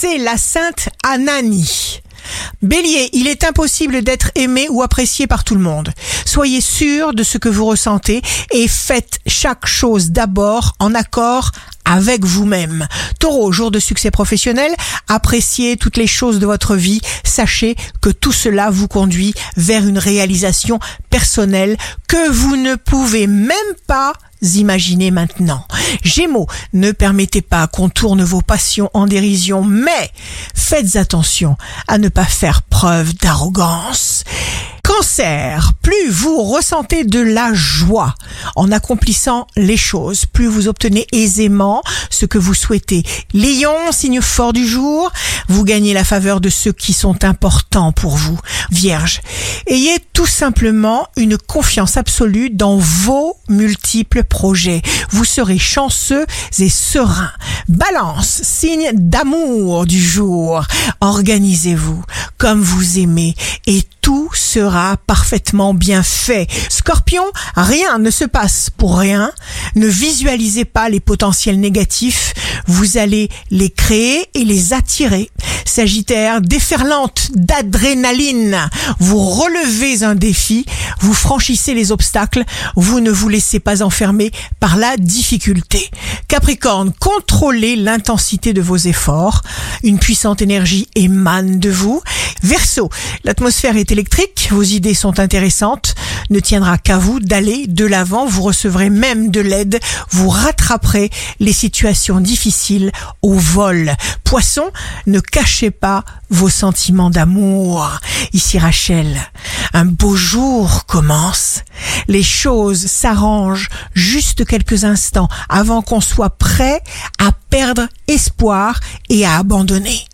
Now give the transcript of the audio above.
c'est la sainte Anani. Bélier, il est impossible d'être aimé ou apprécié par tout le monde. Soyez sûr de ce que vous ressentez et faites chaque chose d'abord en accord avec vous-même. Taureau, jour de succès professionnel, appréciez toutes les choses de votre vie. Sachez que tout cela vous conduit vers une réalisation personnelle que vous ne pouvez même pas imaginer maintenant. Gémeaux, ne permettez pas qu'on tourne vos passions en dérision, mais faites attention à ne pas faire preuve d'arrogance. Cancer, plus vous ressentez de la joie en accomplissant les choses, plus vous obtenez aisément ce que vous souhaitez. Lion, signe fort du jour, vous gagnez la faveur de ceux qui sont importants pour vous. Vierge, ayez tout simplement une confiance absolue dans vos multiples projets. Vous serez chanceux et serein. Balance, signe d'amour du jour. Organisez-vous comme vous aimez et tout sera parfaitement bien fait. Scorpion, rien ne se passe pour rien. Ne visualisez pas les potentiels négatifs. Vous allez les créer et les attirer. Sagittaire, déferlante d'adrénaline. Vous relevez un défi, vous franchissez les obstacles, vous ne vous laissez pas enfermer par la difficulté. Capricorne, contrôlez l'intensité de vos efforts. Une puissante énergie émane de vous. Verseau, l'atmosphère est électrique, vos idées sont intéressantes, ne tiendra qu'à vous d'aller de l'avant, vous recevrez même de l'aide, vous rattraperez les situations difficiles au vol. Poisson, ne cachez pas vos sentiments d'amour. Ici Rachel, un beau jour commence. Les choses s'arrangent juste quelques instants avant qu'on soit prêt à perdre espoir et à abandonner.